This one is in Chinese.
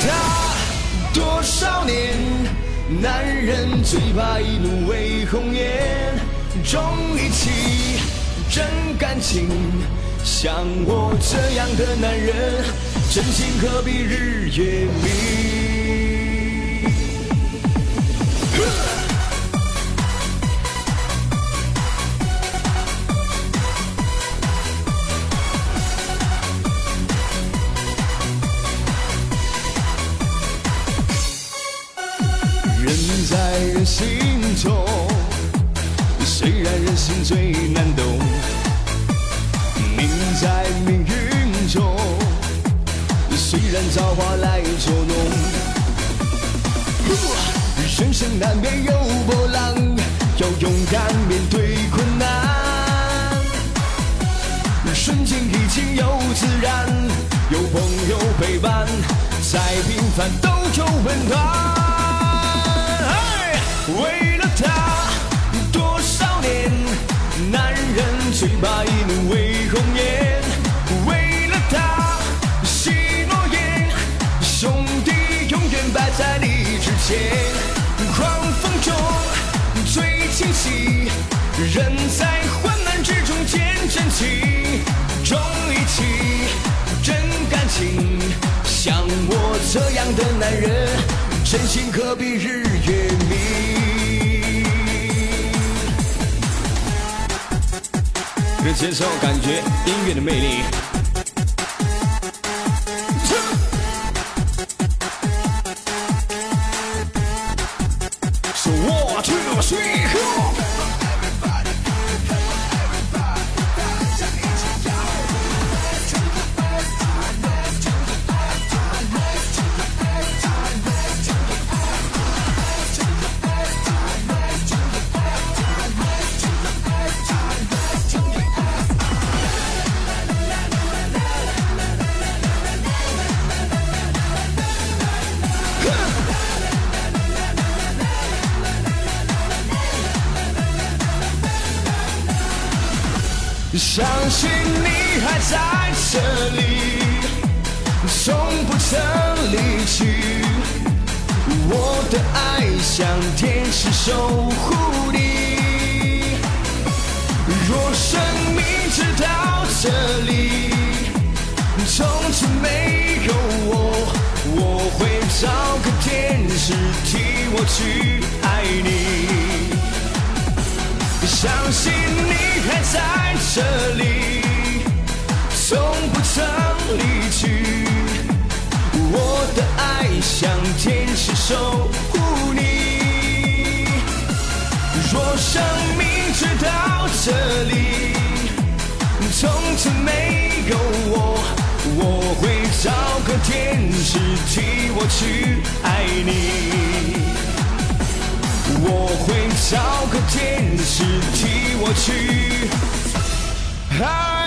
他多少年，男人最怕一怒为红颜。重义气，真感情，像我这样的男人，真心何必日月明？人在人心中，虽然人心最难懂，命在命运中，虽然造化来捉弄。人生难。免有波浪，要勇敢面对困难。顺境已经又自然，有朋友陪伴，再平凡都有温暖。为了他，多少年，男人最怕一怒为红颜。为了他，许诺言，兄弟永远摆在你之前。狂风中最清晰，人在患难之中见真情，重义气，真感情。像我这样的男人，真心何必日月明？这节奏感觉音乐的魅力。相信你还在这里，从不曾离去。我的爱像天使守护你。若生命直到这里，从此没有我，我会找个天使替我去爱你。相信你你还在这里，从不曾离去。我的爱像天使守护你。若生命直到这里，从此没有我，我会找个天使替我去爱你。我会找个天使替我去爱你。